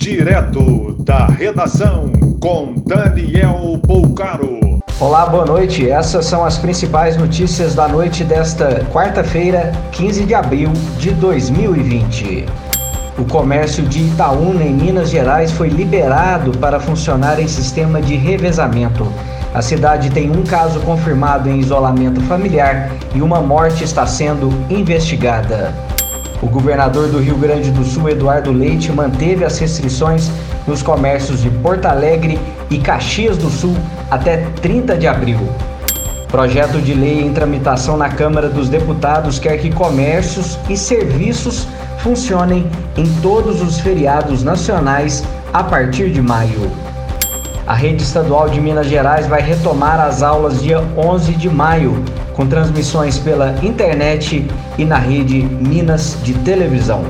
Direto da redação com Daniel Poucaro. Olá, boa noite. Essas são as principais notícias da noite desta quarta-feira, 15 de abril de 2020. O comércio de Itaúna, em Minas Gerais, foi liberado para funcionar em sistema de revezamento. A cidade tem um caso confirmado em isolamento familiar e uma morte está sendo investigada. O governador do Rio Grande do Sul, Eduardo Leite, manteve as restrições nos comércios de Porto Alegre e Caxias do Sul até 30 de abril. Projeto de lei em tramitação na Câmara dos Deputados quer que comércios e serviços funcionem em todos os feriados nacionais a partir de maio. A rede estadual de Minas Gerais vai retomar as aulas dia 11 de maio, com transmissões pela internet e na rede Minas de televisão.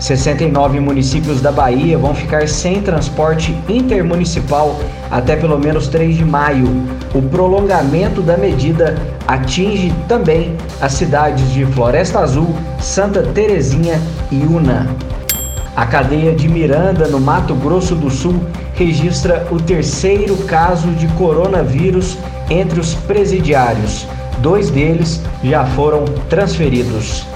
69 municípios da Bahia vão ficar sem transporte intermunicipal até pelo menos 3 de maio. O prolongamento da medida atinge também as cidades de Floresta Azul, Santa Terezinha e Una. A cadeia de Miranda, no Mato Grosso do Sul, registra o terceiro caso de coronavírus entre os presidiários. Dois deles já foram transferidos.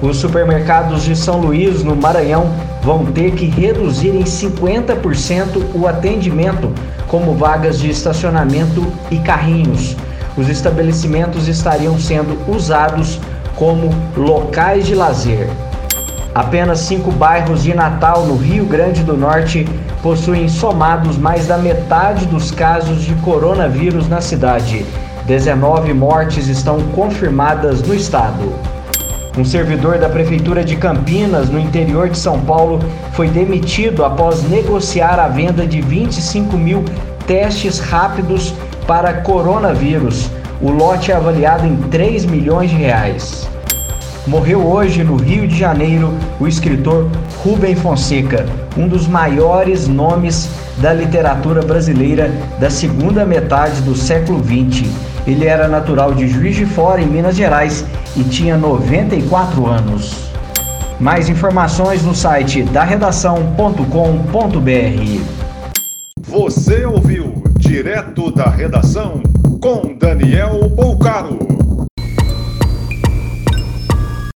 Os supermercados de São Luís, no Maranhão, vão ter que reduzir em 50% o atendimento, como vagas de estacionamento e carrinhos. Os estabelecimentos estariam sendo usados como locais de lazer. Apenas cinco bairros de Natal, no Rio Grande do Norte, possuem somados mais da metade dos casos de coronavírus na cidade. 19 mortes estão confirmadas no estado. Um servidor da Prefeitura de Campinas, no interior de São Paulo, foi demitido após negociar a venda de 25 mil testes rápidos para coronavírus. O lote é avaliado em 3 milhões de reais. Morreu hoje no Rio de Janeiro o escritor Rubem Fonseca, um dos maiores nomes da literatura brasileira da segunda metade do século XX. Ele era natural de Juiz de Fora, em Minas Gerais, e tinha 94 anos. Mais informações no site da redação.com.br. Você ouviu direto da redação com Daniel Poucaro.